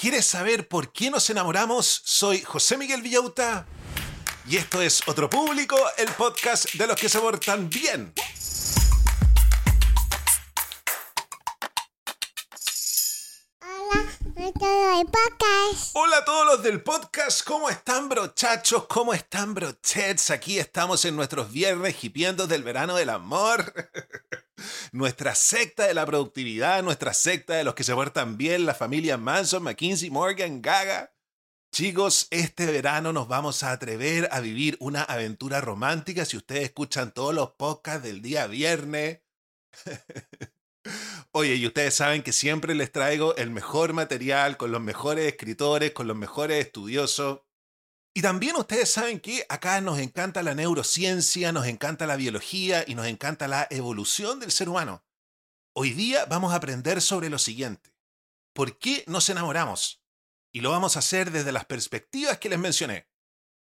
¿Quieres saber por qué nos enamoramos? Soy José Miguel Villauta y esto es Otro Público, el podcast de los que se portan bien. Hola a todos los del podcast, ¿cómo están brochachos? ¿Cómo están brochets? Aquí estamos en nuestros viernes hipientos del verano del amor. nuestra secta de la productividad, nuestra secta de los que se portan bien, la familia Manson, McKinsey, Morgan, Gaga. Chicos, este verano nos vamos a atrever a vivir una aventura romántica si ustedes escuchan todos los podcasts del día viernes. Oye, y ustedes saben que siempre les traigo el mejor material con los mejores escritores, con los mejores estudiosos. Y también ustedes saben que acá nos encanta la neurociencia, nos encanta la biología y nos encanta la evolución del ser humano. Hoy día vamos a aprender sobre lo siguiente. ¿Por qué nos enamoramos? Y lo vamos a hacer desde las perspectivas que les mencioné.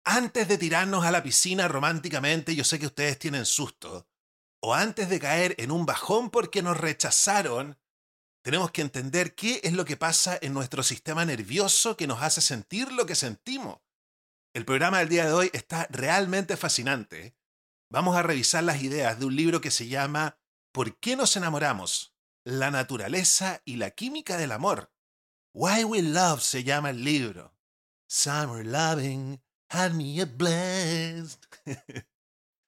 Antes de tirarnos a la piscina románticamente, yo sé que ustedes tienen susto. O antes de caer en un bajón porque nos rechazaron, tenemos que entender qué es lo que pasa en nuestro sistema nervioso que nos hace sentir lo que sentimos. El programa del día de hoy está realmente fascinante. Vamos a revisar las ideas de un libro que se llama ¿Por qué nos enamoramos? La naturaleza y la química del amor. Why We Love se llama el libro. Summer loving had me a.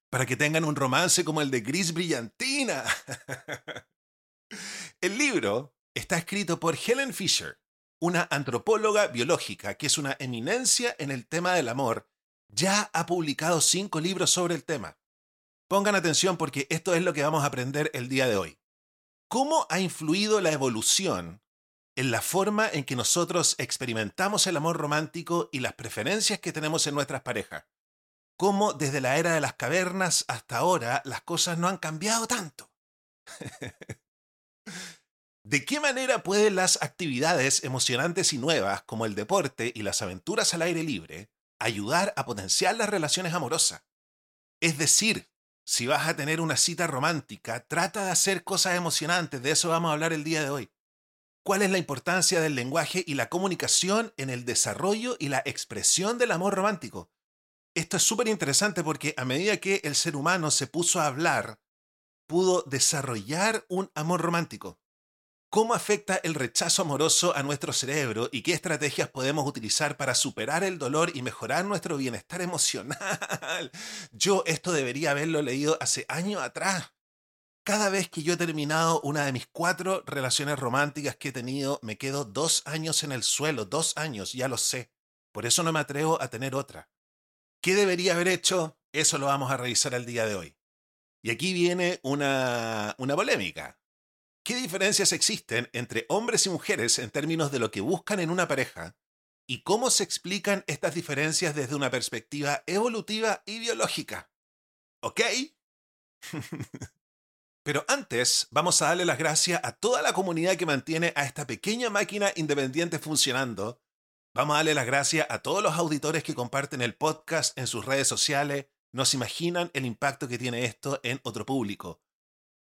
Para que tengan un romance como el de Gris Brillantina. el libro está escrito por Helen Fisher, una antropóloga biológica que es una eminencia en el tema del amor, ya ha publicado cinco libros sobre el tema. Pongan atención porque esto es lo que vamos a aprender el día de hoy. ¿Cómo ha influido la evolución en la forma en que nosotros experimentamos el amor romántico y las preferencias que tenemos en nuestras parejas? ¿Cómo desde la era de las cavernas hasta ahora las cosas no han cambiado tanto? ¿De qué manera pueden las actividades emocionantes y nuevas, como el deporte y las aventuras al aire libre, ayudar a potenciar las relaciones amorosas? Es decir, si vas a tener una cita romántica, trata de hacer cosas emocionantes, de eso vamos a hablar el día de hoy. ¿Cuál es la importancia del lenguaje y la comunicación en el desarrollo y la expresión del amor romántico? Esto es súper interesante porque a medida que el ser humano se puso a hablar, pudo desarrollar un amor romántico cómo afecta el rechazo amoroso a nuestro cerebro y qué estrategias podemos utilizar para superar el dolor y mejorar nuestro bienestar emocional. Yo esto debería haberlo leído hace años atrás. Cada vez que yo he terminado una de mis cuatro relaciones románticas que he tenido, me quedo dos años en el suelo, dos años, ya lo sé. Por eso no me atrevo a tener otra. ¿Qué debería haber hecho? Eso lo vamos a revisar el día de hoy. Y aquí viene una, una polémica. ¿Qué diferencias existen entre hombres y mujeres en términos de lo que buscan en una pareja? ¿Y cómo se explican estas diferencias desde una perspectiva evolutiva y biológica? ¿Ok? Pero antes, vamos a darle las gracias a toda la comunidad que mantiene a esta pequeña máquina independiente funcionando. Vamos a darle las gracias a todos los auditores que comparten el podcast en sus redes sociales. Nos imaginan el impacto que tiene esto en otro público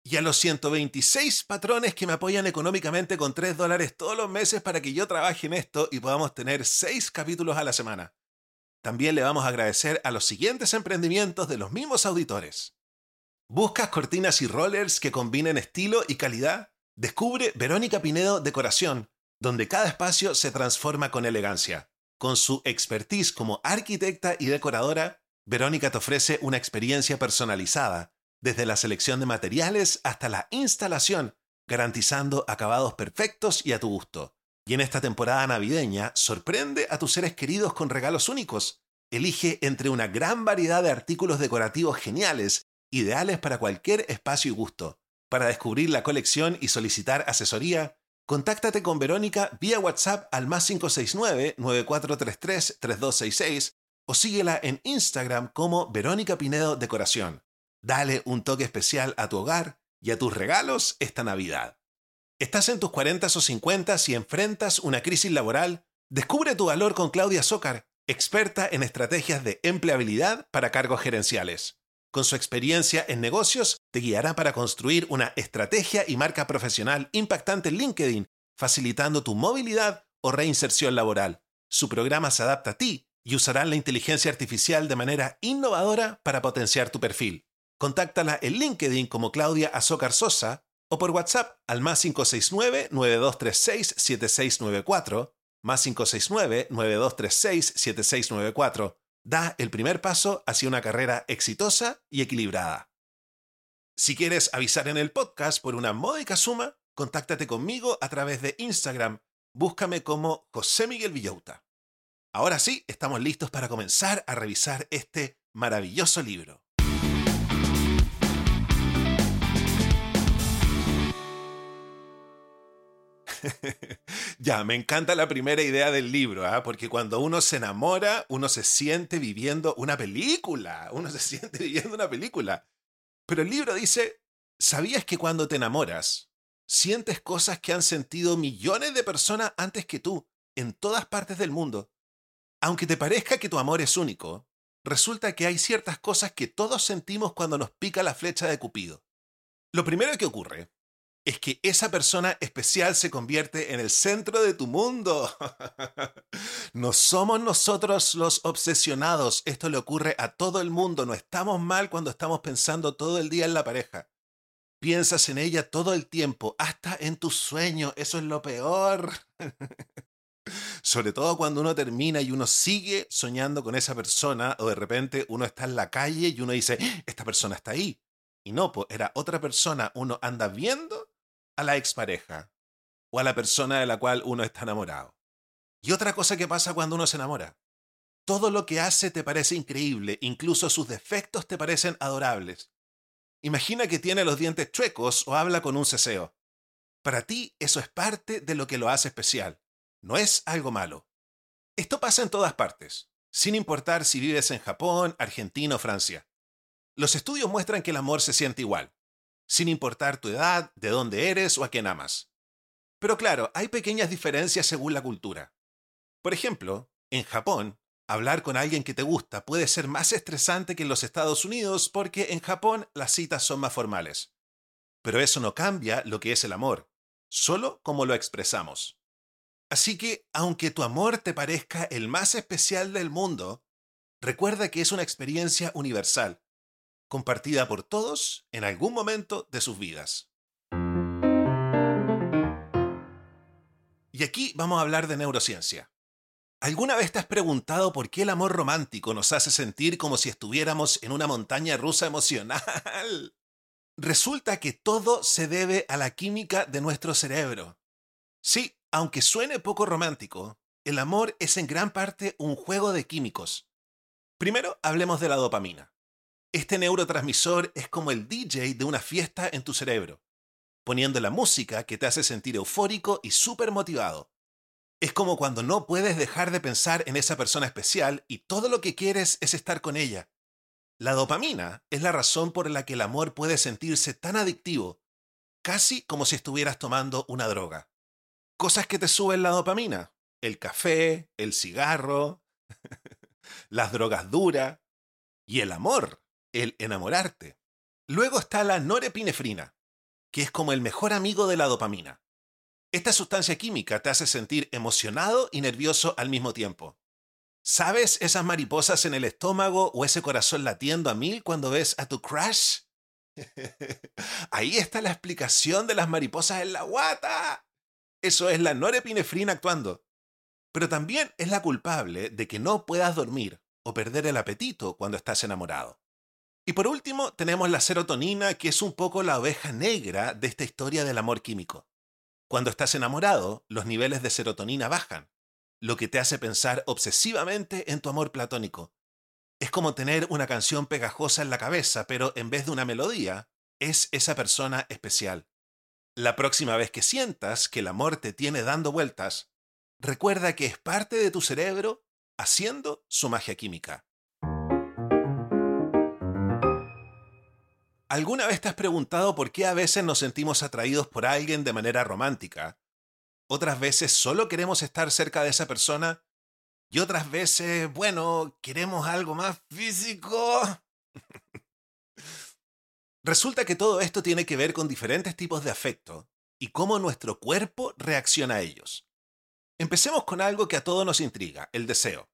y a los 126 patrones que me apoyan económicamente con 3 dólares todos los meses para que yo trabaje en esto y podamos tener 6 capítulos a la semana. También le vamos a agradecer a los siguientes emprendimientos de los mismos auditores. ¿Buscas cortinas y rollers que combinen estilo y calidad? Descubre Verónica Pinedo Decoración, donde cada espacio se transforma con elegancia. Con su expertise como arquitecta y decoradora, Verónica te ofrece una experiencia personalizada desde la selección de materiales hasta la instalación, garantizando acabados perfectos y a tu gusto. Y en esta temporada navideña, sorprende a tus seres queridos con regalos únicos. Elige entre una gran variedad de artículos decorativos geniales, ideales para cualquier espacio y gusto. Para descubrir la colección y solicitar asesoría, contáctate con Verónica vía WhatsApp al más 569-9433-3266 o síguela en Instagram como Verónica Pinedo Decoración. Dale un toque especial a tu hogar y a tus regalos esta Navidad. ¿Estás en tus 40 o 50 y enfrentas una crisis laboral? Descubre tu valor con Claudia Zócar, experta en estrategias de empleabilidad para cargos gerenciales. Con su experiencia en negocios, te guiará para construir una estrategia y marca profesional impactante en LinkedIn, facilitando tu movilidad o reinserción laboral. Su programa se adapta a ti y usarán la inteligencia artificial de manera innovadora para potenciar tu perfil. Contáctala en LinkedIn como Claudia Azócar Sosa o por WhatsApp al más 569-9236-7694, más 569-9236-7694. Da el primer paso hacia una carrera exitosa y equilibrada. Si quieres avisar en el podcast por una módica suma, contáctate conmigo a través de Instagram. Búscame como José Miguel Villauta. Ahora sí, estamos listos para comenzar a revisar este maravilloso libro. ya, me encanta la primera idea del libro, ¿ah? porque cuando uno se enamora, uno se siente viviendo una película, uno se siente viviendo una película. Pero el libro dice, ¿sabías que cuando te enamoras, sientes cosas que han sentido millones de personas antes que tú, en todas partes del mundo? Aunque te parezca que tu amor es único, resulta que hay ciertas cosas que todos sentimos cuando nos pica la flecha de Cupido. Lo primero que ocurre es que esa persona especial se convierte en el centro de tu mundo. no somos nosotros los obsesionados, esto le ocurre a todo el mundo, no estamos mal cuando estamos pensando todo el día en la pareja. Piensas en ella todo el tiempo, hasta en tus sueños, eso es lo peor. Sobre todo cuando uno termina y uno sigue soñando con esa persona o de repente uno está en la calle y uno dice, ¡Ah! esta persona está ahí. Y no, pues era otra persona, uno anda viendo a la expareja o a la persona de la cual uno está enamorado. Y otra cosa que pasa cuando uno se enamora. Todo lo que hace te parece increíble, incluso sus defectos te parecen adorables. Imagina que tiene los dientes chuecos o habla con un ceseo. Para ti eso es parte de lo que lo hace especial. No es algo malo. Esto pasa en todas partes, sin importar si vives en Japón, Argentina o Francia. Los estudios muestran que el amor se siente igual sin importar tu edad, de dónde eres o a quién amas. Pero claro, hay pequeñas diferencias según la cultura. Por ejemplo, en Japón, hablar con alguien que te gusta puede ser más estresante que en los Estados Unidos porque en Japón las citas son más formales. Pero eso no cambia lo que es el amor, solo como lo expresamos. Así que, aunque tu amor te parezca el más especial del mundo, recuerda que es una experiencia universal compartida por todos en algún momento de sus vidas. Y aquí vamos a hablar de neurociencia. ¿Alguna vez te has preguntado por qué el amor romántico nos hace sentir como si estuviéramos en una montaña rusa emocional? Resulta que todo se debe a la química de nuestro cerebro. Sí, aunque suene poco romántico, el amor es en gran parte un juego de químicos. Primero hablemos de la dopamina. Este neurotransmisor es como el DJ de una fiesta en tu cerebro, poniendo la música que te hace sentir eufórico y súper motivado. Es como cuando no puedes dejar de pensar en esa persona especial y todo lo que quieres es estar con ella. La dopamina es la razón por la que el amor puede sentirse tan adictivo, casi como si estuvieras tomando una droga. Cosas que te suben la dopamina. El café, el cigarro, las drogas duras y el amor el enamorarte. Luego está la norepinefrina, que es como el mejor amigo de la dopamina. Esta sustancia química te hace sentir emocionado y nervioso al mismo tiempo. ¿Sabes esas mariposas en el estómago o ese corazón latiendo a mil cuando ves a tu crush? Ahí está la explicación de las mariposas en la guata. Eso es la norepinefrina actuando. Pero también es la culpable de que no puedas dormir o perder el apetito cuando estás enamorado. Y por último, tenemos la serotonina, que es un poco la oveja negra de esta historia del amor químico. Cuando estás enamorado, los niveles de serotonina bajan, lo que te hace pensar obsesivamente en tu amor platónico. Es como tener una canción pegajosa en la cabeza, pero en vez de una melodía, es esa persona especial. La próxima vez que sientas que el amor te tiene dando vueltas, recuerda que es parte de tu cerebro haciendo su magia química. ¿Alguna vez te has preguntado por qué a veces nos sentimos atraídos por alguien de manera romántica? Otras veces solo queremos estar cerca de esa persona y otras veces, bueno, queremos algo más físico. Resulta que todo esto tiene que ver con diferentes tipos de afecto y cómo nuestro cuerpo reacciona a ellos. Empecemos con algo que a todos nos intriga, el deseo.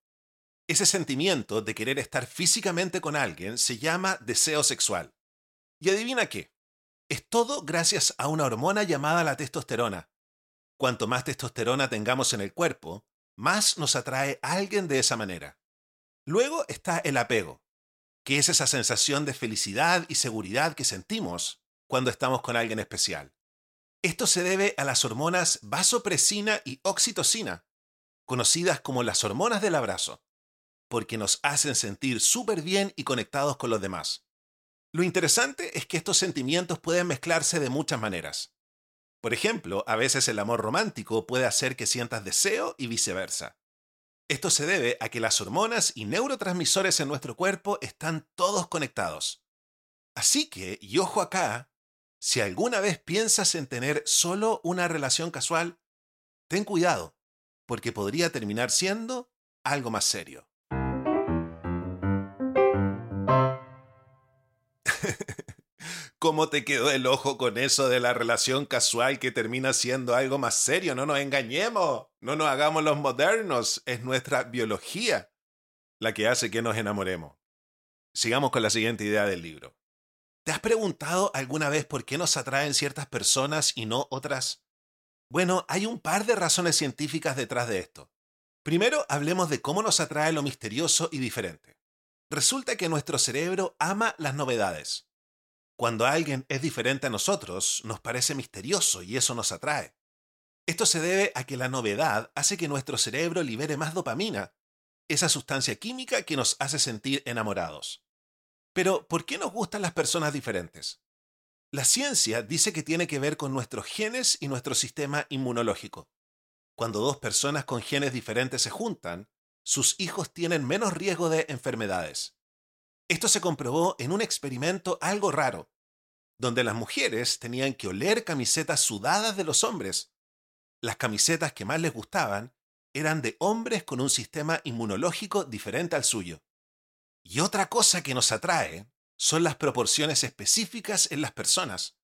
Ese sentimiento de querer estar físicamente con alguien se llama deseo sexual. Y adivina qué, es todo gracias a una hormona llamada la testosterona. Cuanto más testosterona tengamos en el cuerpo, más nos atrae alguien de esa manera. Luego está el apego, que es esa sensación de felicidad y seguridad que sentimos cuando estamos con alguien especial. Esto se debe a las hormonas vasopresina y oxitocina, conocidas como las hormonas del abrazo, porque nos hacen sentir súper bien y conectados con los demás. Lo interesante es que estos sentimientos pueden mezclarse de muchas maneras. Por ejemplo, a veces el amor romántico puede hacer que sientas deseo y viceversa. Esto se debe a que las hormonas y neurotransmisores en nuestro cuerpo están todos conectados. Así que, y ojo acá, si alguna vez piensas en tener solo una relación casual, ten cuidado, porque podría terminar siendo algo más serio. ¿Cómo te quedó el ojo con eso de la relación casual que termina siendo algo más serio? No nos engañemos, no nos hagamos los modernos, es nuestra biología la que hace que nos enamoremos. Sigamos con la siguiente idea del libro. ¿Te has preguntado alguna vez por qué nos atraen ciertas personas y no otras? Bueno, hay un par de razones científicas detrás de esto. Primero, hablemos de cómo nos atrae lo misterioso y diferente. Resulta que nuestro cerebro ama las novedades. Cuando alguien es diferente a nosotros, nos parece misterioso y eso nos atrae. Esto se debe a que la novedad hace que nuestro cerebro libere más dopamina, esa sustancia química que nos hace sentir enamorados. Pero, ¿por qué nos gustan las personas diferentes? La ciencia dice que tiene que ver con nuestros genes y nuestro sistema inmunológico. Cuando dos personas con genes diferentes se juntan, sus hijos tienen menos riesgo de enfermedades. Esto se comprobó en un experimento algo raro, donde las mujeres tenían que oler camisetas sudadas de los hombres. Las camisetas que más les gustaban eran de hombres con un sistema inmunológico diferente al suyo. Y otra cosa que nos atrae son las proporciones específicas en las personas.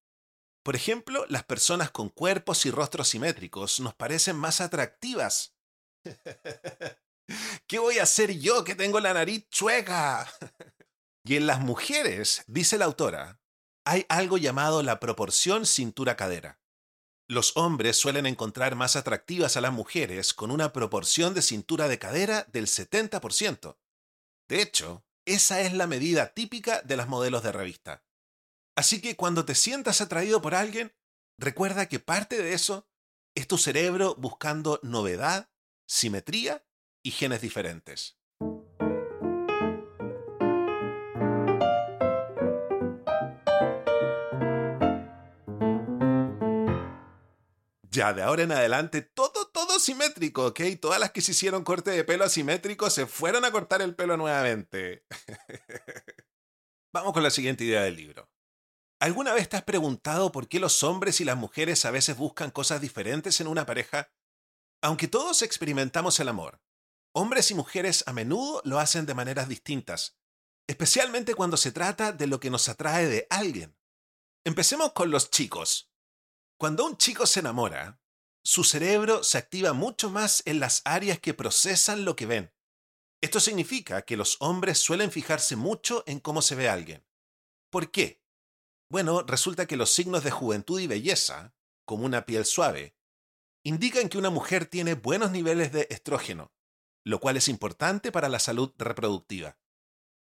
Por ejemplo, las personas con cuerpos y rostros simétricos nos parecen más atractivas. ¿Qué voy a hacer yo que tengo la nariz chueca? y en las mujeres, dice la autora, hay algo llamado la proporción cintura-cadera. Los hombres suelen encontrar más atractivas a las mujeres con una proporción de cintura de cadera del 70%. De hecho, esa es la medida típica de las modelos de revista. Así que cuando te sientas atraído por alguien, recuerda que parte de eso es tu cerebro buscando novedad, simetría y genes diferentes. Ya, de ahora en adelante, todo, todo simétrico, ¿ok? Todas las que se hicieron corte de pelo asimétrico se fueron a cortar el pelo nuevamente. Vamos con la siguiente idea del libro. ¿Alguna vez te has preguntado por qué los hombres y las mujeres a veces buscan cosas diferentes en una pareja? Aunque todos experimentamos el amor, hombres y mujeres a menudo lo hacen de maneras distintas, especialmente cuando se trata de lo que nos atrae de alguien. Empecemos con los chicos. Cuando un chico se enamora, su cerebro se activa mucho más en las áreas que procesan lo que ven. Esto significa que los hombres suelen fijarse mucho en cómo se ve alguien. ¿Por qué? Bueno, resulta que los signos de juventud y belleza, como una piel suave, indican que una mujer tiene buenos niveles de estrógeno, lo cual es importante para la salud reproductiva.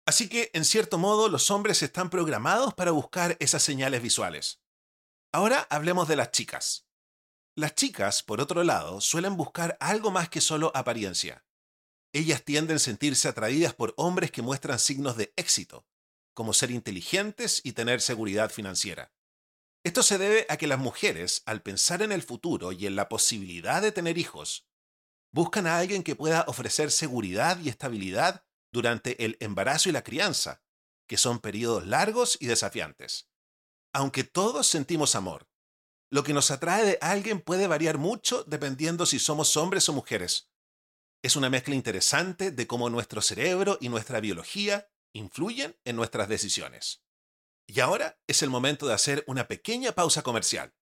Así que, en cierto modo, los hombres están programados para buscar esas señales visuales. Ahora hablemos de las chicas. Las chicas, por otro lado, suelen buscar algo más que solo apariencia. Ellas tienden a sentirse atraídas por hombres que muestran signos de éxito, como ser inteligentes y tener seguridad financiera. Esto se debe a que las mujeres, al pensar en el futuro y en la posibilidad de tener hijos, buscan a alguien que pueda ofrecer seguridad y estabilidad durante el embarazo y la crianza, que son periodos largos y desafiantes aunque todos sentimos amor, lo que nos atrae de alguien puede variar mucho dependiendo si somos hombres o mujeres. Es una mezcla interesante de cómo nuestro cerebro y nuestra biología influyen en nuestras decisiones. Y ahora es el momento de hacer una pequeña pausa comercial.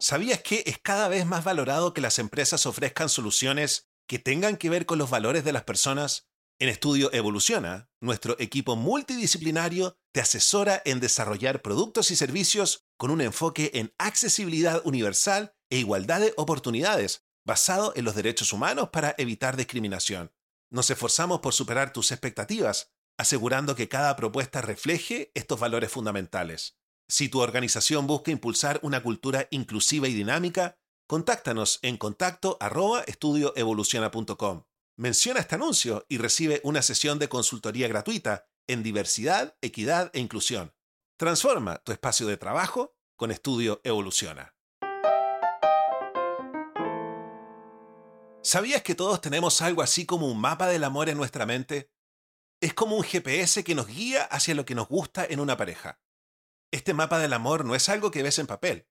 ¿Sabías que es cada vez más valorado que las empresas ofrezcan soluciones que tengan que ver con los valores de las personas? En Estudio Evoluciona, nuestro equipo multidisciplinario te asesora en desarrollar productos y servicios con un enfoque en accesibilidad universal e igualdad de oportunidades, basado en los derechos humanos para evitar discriminación. Nos esforzamos por superar tus expectativas, asegurando que cada propuesta refleje estos valores fundamentales. Si tu organización busca impulsar una cultura inclusiva y dinámica, contáctanos en contacto estudioevoluciona.com. Menciona este anuncio y recibe una sesión de consultoría gratuita en diversidad, equidad e inclusión. Transforma tu espacio de trabajo con Estudio Evoluciona. ¿Sabías que todos tenemos algo así como un mapa del amor en nuestra mente? Es como un GPS que nos guía hacia lo que nos gusta en una pareja. Este mapa del amor no es algo que ves en papel,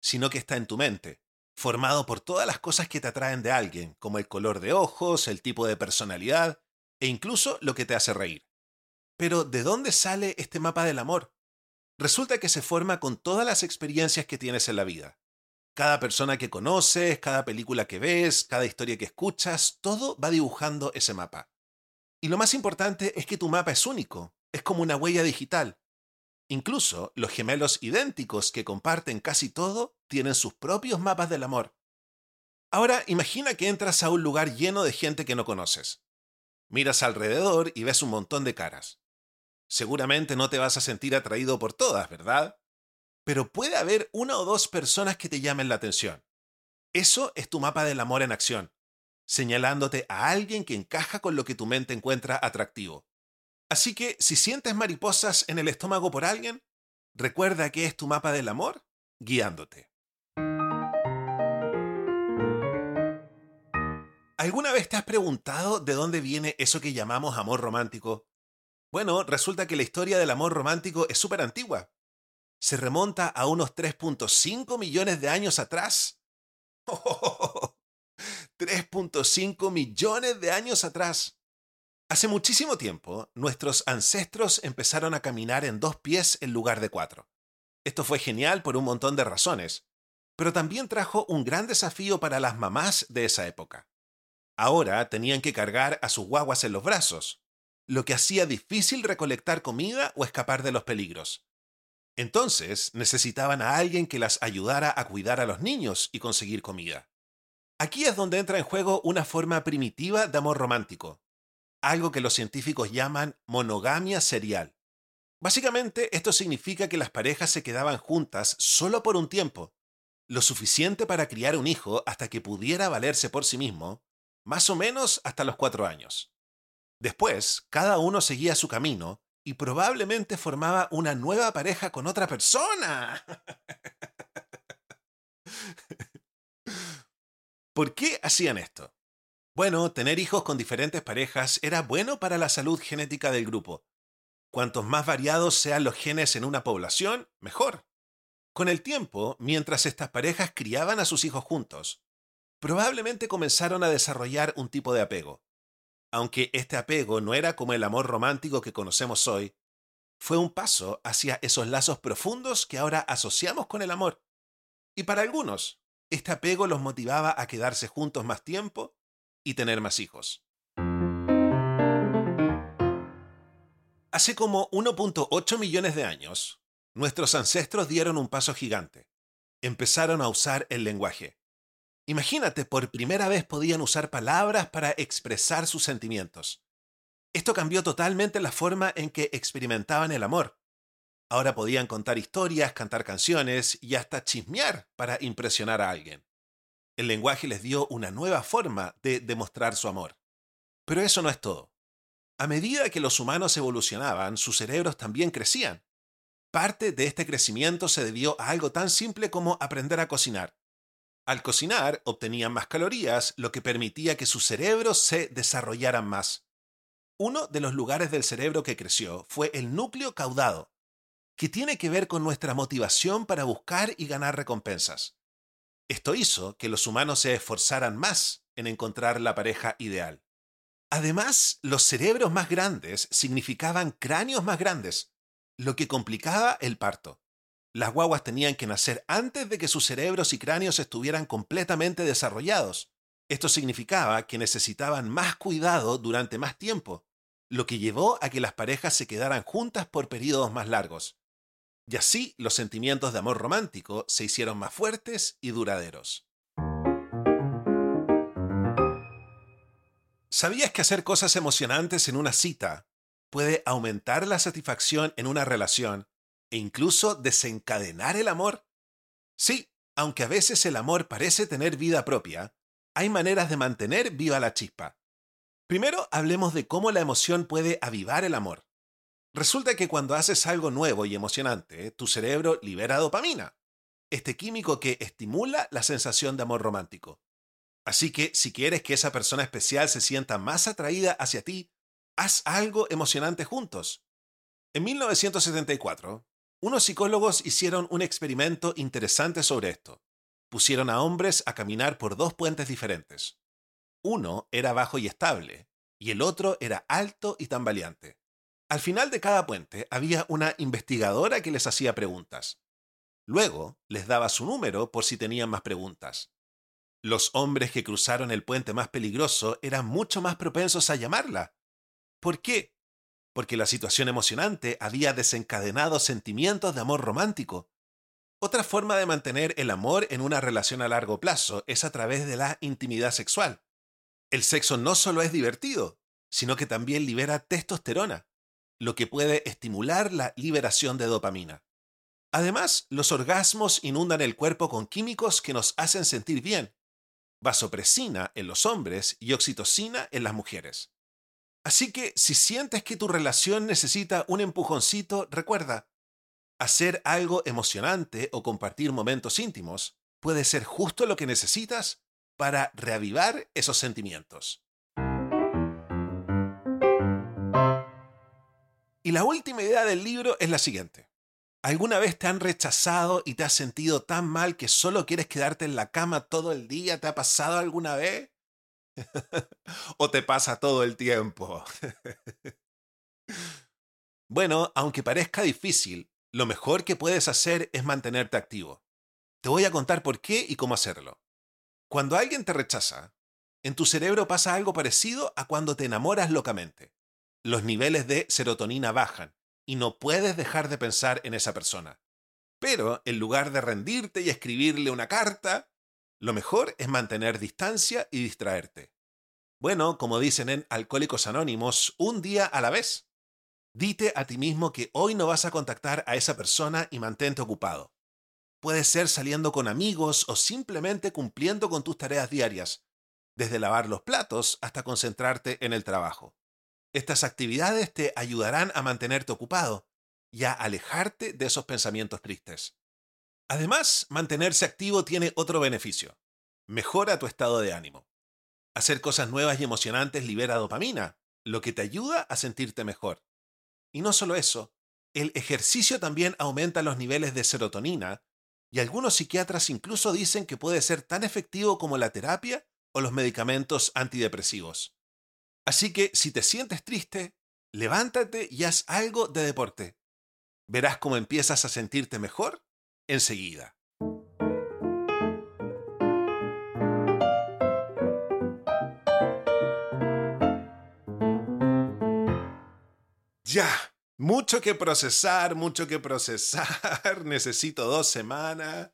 sino que está en tu mente, formado por todas las cosas que te atraen de alguien, como el color de ojos, el tipo de personalidad e incluso lo que te hace reír. Pero ¿de dónde sale este mapa del amor? Resulta que se forma con todas las experiencias que tienes en la vida. Cada persona que conoces, cada película que ves, cada historia que escuchas, todo va dibujando ese mapa. Y lo más importante es que tu mapa es único, es como una huella digital. Incluso los gemelos idénticos que comparten casi todo tienen sus propios mapas del amor. Ahora imagina que entras a un lugar lleno de gente que no conoces. Miras alrededor y ves un montón de caras. Seguramente no te vas a sentir atraído por todas, ¿verdad? Pero puede haber una o dos personas que te llamen la atención. Eso es tu mapa del amor en acción, señalándote a alguien que encaja con lo que tu mente encuentra atractivo. Así que si sientes mariposas en el estómago por alguien, recuerda que es tu mapa del amor guiándote. ¿Alguna vez te has preguntado de dónde viene eso que llamamos amor romántico? Bueno, resulta que la historia del amor romántico es súper antigua. Se remonta a unos 3.5 millones de años atrás. 3.5 millones de años atrás. Hace muchísimo tiempo, nuestros ancestros empezaron a caminar en dos pies en lugar de cuatro. Esto fue genial por un montón de razones, pero también trajo un gran desafío para las mamás de esa época. Ahora tenían que cargar a sus guaguas en los brazos, lo que hacía difícil recolectar comida o escapar de los peligros. Entonces necesitaban a alguien que las ayudara a cuidar a los niños y conseguir comida. Aquí es donde entra en juego una forma primitiva de amor romántico, algo que los científicos llaman monogamia serial. Básicamente, esto significa que las parejas se quedaban juntas solo por un tiempo, lo suficiente para criar un hijo hasta que pudiera valerse por sí mismo, más o menos hasta los cuatro años. Después, cada uno seguía su camino y probablemente formaba una nueva pareja con otra persona. ¿Por qué hacían esto? Bueno, tener hijos con diferentes parejas era bueno para la salud genética del grupo. Cuantos más variados sean los genes en una población, mejor. Con el tiempo, mientras estas parejas criaban a sus hijos juntos, probablemente comenzaron a desarrollar un tipo de apego. Aunque este apego no era como el amor romántico que conocemos hoy, fue un paso hacia esos lazos profundos que ahora asociamos con el amor. Y para algunos, este apego los motivaba a quedarse juntos más tiempo y tener más hijos. Hace como 1.8 millones de años, nuestros ancestros dieron un paso gigante. Empezaron a usar el lenguaje. Imagínate, por primera vez podían usar palabras para expresar sus sentimientos. Esto cambió totalmente la forma en que experimentaban el amor. Ahora podían contar historias, cantar canciones y hasta chismear para impresionar a alguien. El lenguaje les dio una nueva forma de demostrar su amor. Pero eso no es todo. A medida que los humanos evolucionaban, sus cerebros también crecían. Parte de este crecimiento se debió a algo tan simple como aprender a cocinar. Al cocinar obtenían más calorías, lo que permitía que sus cerebros se desarrollaran más. Uno de los lugares del cerebro que creció fue el núcleo caudado, que tiene que ver con nuestra motivación para buscar y ganar recompensas. Esto hizo que los humanos se esforzaran más en encontrar la pareja ideal. Además, los cerebros más grandes significaban cráneos más grandes, lo que complicaba el parto. Las guaguas tenían que nacer antes de que sus cerebros y cráneos estuvieran completamente desarrollados. Esto significaba que necesitaban más cuidado durante más tiempo, lo que llevó a que las parejas se quedaran juntas por periodos más largos. Y así los sentimientos de amor romántico se hicieron más fuertes y duraderos. ¿Sabías que hacer cosas emocionantes en una cita puede aumentar la satisfacción en una relación e incluso desencadenar el amor? Sí, aunque a veces el amor parece tener vida propia, hay maneras de mantener viva la chispa. Primero hablemos de cómo la emoción puede avivar el amor. Resulta que cuando haces algo nuevo y emocionante, tu cerebro libera dopamina, este químico que estimula la sensación de amor romántico. Así que si quieres que esa persona especial se sienta más atraída hacia ti, haz algo emocionante juntos. En 1974, unos psicólogos hicieron un experimento interesante sobre esto. Pusieron a hombres a caminar por dos puentes diferentes. Uno era bajo y estable, y el otro era alto y tambaleante. Al final de cada puente había una investigadora que les hacía preguntas. Luego les daba su número por si tenían más preguntas. Los hombres que cruzaron el puente más peligroso eran mucho más propensos a llamarla. ¿Por qué? porque la situación emocionante había desencadenado sentimientos de amor romántico. Otra forma de mantener el amor en una relación a largo plazo es a través de la intimidad sexual. El sexo no solo es divertido, sino que también libera testosterona, lo que puede estimular la liberación de dopamina. Además, los orgasmos inundan el cuerpo con químicos que nos hacen sentir bien, vasopresina en los hombres y oxitocina en las mujeres. Así que si sientes que tu relación necesita un empujoncito, recuerda, hacer algo emocionante o compartir momentos íntimos puede ser justo lo que necesitas para reavivar esos sentimientos. Y la última idea del libro es la siguiente. ¿Alguna vez te han rechazado y te has sentido tan mal que solo quieres quedarte en la cama todo el día? ¿Te ha pasado alguna vez? ¿O te pasa todo el tiempo? bueno, aunque parezca difícil, lo mejor que puedes hacer es mantenerte activo. Te voy a contar por qué y cómo hacerlo. Cuando alguien te rechaza, en tu cerebro pasa algo parecido a cuando te enamoras locamente. Los niveles de serotonina bajan y no puedes dejar de pensar en esa persona. Pero en lugar de rendirte y escribirle una carta, lo mejor es mantener distancia y distraerte. Bueno, como dicen en Alcohólicos Anónimos, un día a la vez. Dite a ti mismo que hoy no vas a contactar a esa persona y mantente ocupado. Puede ser saliendo con amigos o simplemente cumpliendo con tus tareas diarias, desde lavar los platos hasta concentrarte en el trabajo. Estas actividades te ayudarán a mantenerte ocupado y a alejarte de esos pensamientos tristes. Además, mantenerse activo tiene otro beneficio. Mejora tu estado de ánimo. Hacer cosas nuevas y emocionantes libera dopamina, lo que te ayuda a sentirte mejor. Y no solo eso, el ejercicio también aumenta los niveles de serotonina, y algunos psiquiatras incluso dicen que puede ser tan efectivo como la terapia o los medicamentos antidepresivos. Así que si te sientes triste, levántate y haz algo de deporte. Verás cómo empiezas a sentirte mejor enseguida. Ya, mucho que procesar, mucho que procesar, necesito dos semanas.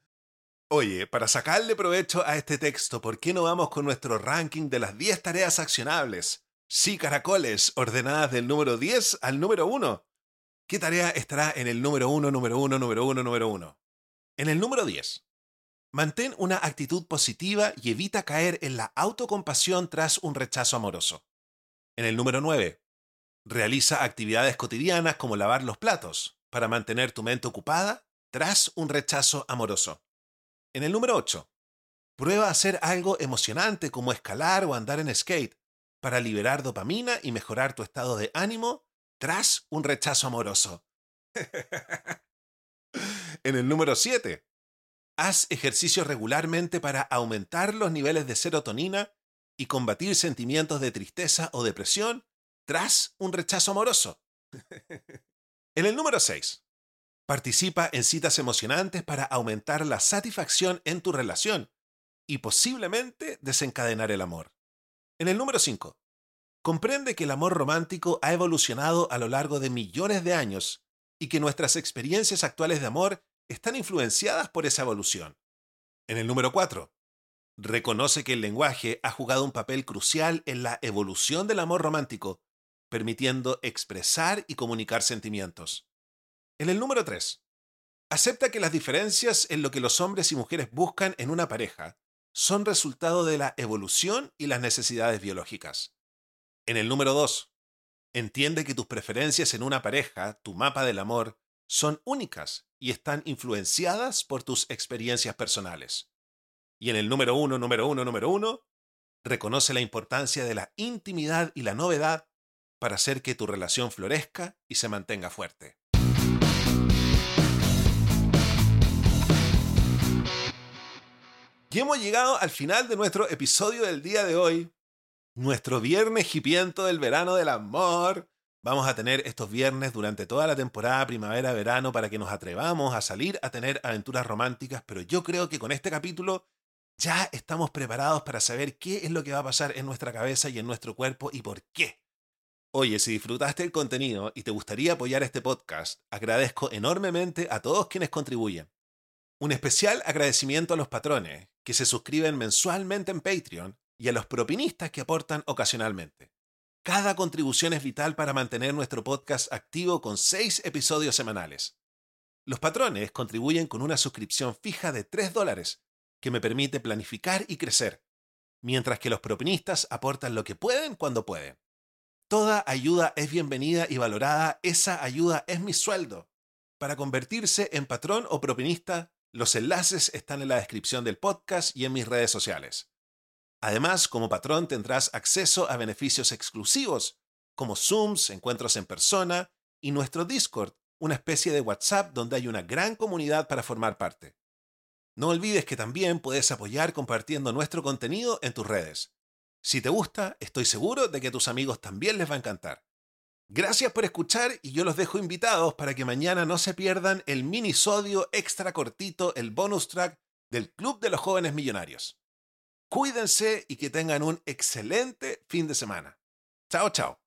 Oye, para sacarle provecho a este texto, ¿por qué no vamos con nuestro ranking de las 10 tareas accionables? Sí, caracoles, ordenadas del número 10 al número 1. ¿Qué tarea estará en el número 1, número 1, número 1, número 1? En el número 10. Mantén una actitud positiva y evita caer en la autocompasión tras un rechazo amoroso. En el número 9. Realiza actividades cotidianas como lavar los platos para mantener tu mente ocupada tras un rechazo amoroso. En el número 8. Prueba hacer algo emocionante como escalar o andar en skate para liberar dopamina y mejorar tu estado de ánimo tras un rechazo amoroso. En el número 7, haz ejercicio regularmente para aumentar los niveles de serotonina y combatir sentimientos de tristeza o depresión tras un rechazo amoroso. en el número 6, Participa en citas emocionantes para aumentar la satisfacción en tu relación y posiblemente desencadenar el amor. En el número 5. Comprende que el amor romántico ha evolucionado a lo largo de millones de años y que nuestras experiencias actuales de amor están influenciadas por esa evolución. En el número 4. Reconoce que el lenguaje ha jugado un papel crucial en la evolución del amor romántico, permitiendo expresar y comunicar sentimientos. En el número 3. Acepta que las diferencias en lo que los hombres y mujeres buscan en una pareja son resultado de la evolución y las necesidades biológicas. En el número 2. Entiende que tus preferencias en una pareja, tu mapa del amor, son únicas y están influenciadas por tus experiencias personales. Y en el número uno, número uno, número uno, reconoce la importancia de la intimidad y la novedad para hacer que tu relación florezca y se mantenga fuerte. Y hemos llegado al final de nuestro episodio del día de hoy, nuestro viernes hipiento del verano del amor. Vamos a tener estos viernes durante toda la temporada primavera-verano para que nos atrevamos a salir a tener aventuras románticas, pero yo creo que con este capítulo ya estamos preparados para saber qué es lo que va a pasar en nuestra cabeza y en nuestro cuerpo y por qué. Oye, si disfrutaste el contenido y te gustaría apoyar este podcast, agradezco enormemente a todos quienes contribuyen. Un especial agradecimiento a los patrones, que se suscriben mensualmente en Patreon, y a los propinistas que aportan ocasionalmente. Cada contribución es vital para mantener nuestro podcast activo con seis episodios semanales. Los patrones contribuyen con una suscripción fija de 3 dólares, que me permite planificar y crecer, mientras que los propinistas aportan lo que pueden cuando pueden. Toda ayuda es bienvenida y valorada, esa ayuda es mi sueldo. Para convertirse en patrón o propinista, los enlaces están en la descripción del podcast y en mis redes sociales. Además, como patrón tendrás acceso a beneficios exclusivos, como Zooms, encuentros en persona y nuestro Discord, una especie de WhatsApp donde hay una gran comunidad para formar parte. No olvides que también puedes apoyar compartiendo nuestro contenido en tus redes. Si te gusta, estoy seguro de que a tus amigos también les va a encantar. Gracias por escuchar y yo los dejo invitados para que mañana no se pierdan el minisodio extra cortito, el bonus track del Club de los Jóvenes Millonarios. Cuídense y que tengan un excelente fin de semana. Chao, chao.